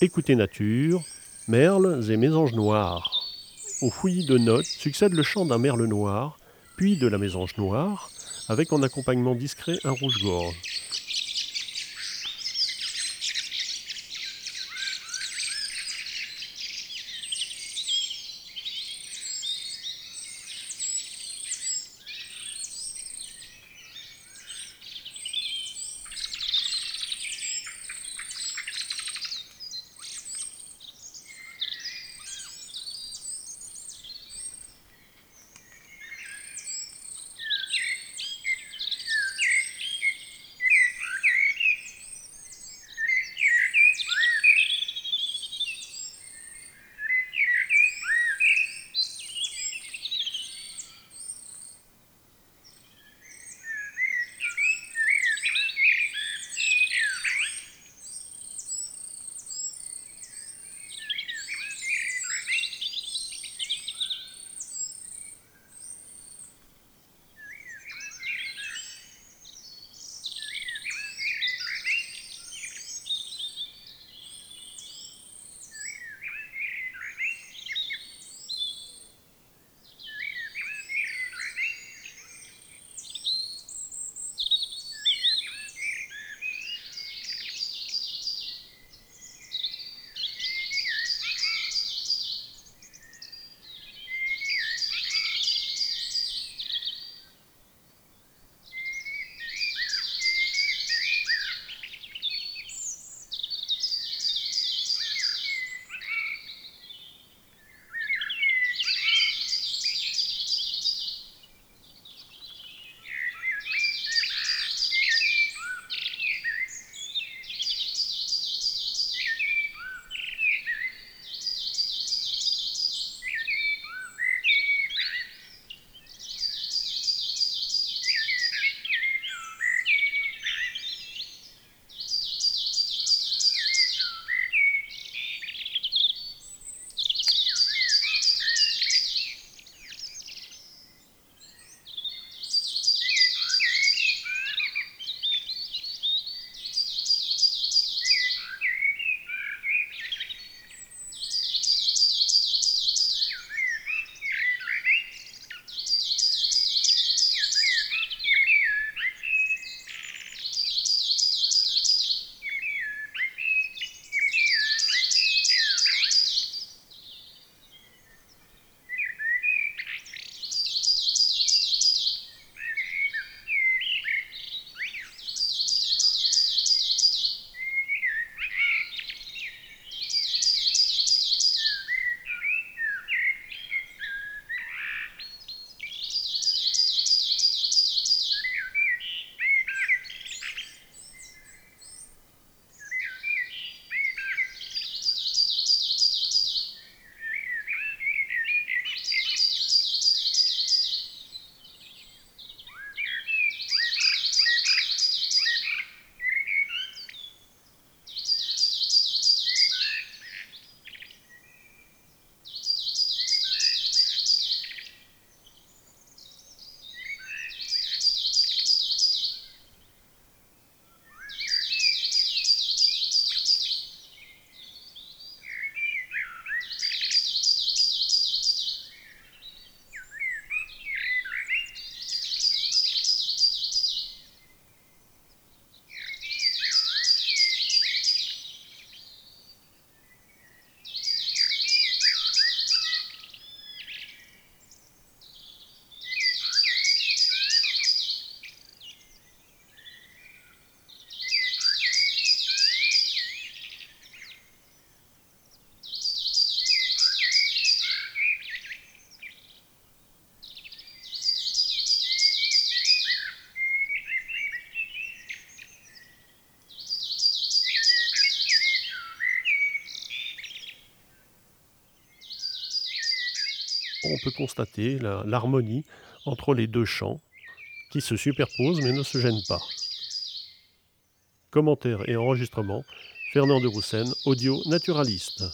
Écoutez nature, merles et mésanges noirs. Au fouillis de notes succède le chant d'un merle noir, puis de la mésange noire, avec en accompagnement discret un rouge-gorge. On peut constater l'harmonie entre les deux chants qui se superposent mais ne se gênent pas. Commentaires et enregistrements, Fernand de Roussen, audio naturaliste.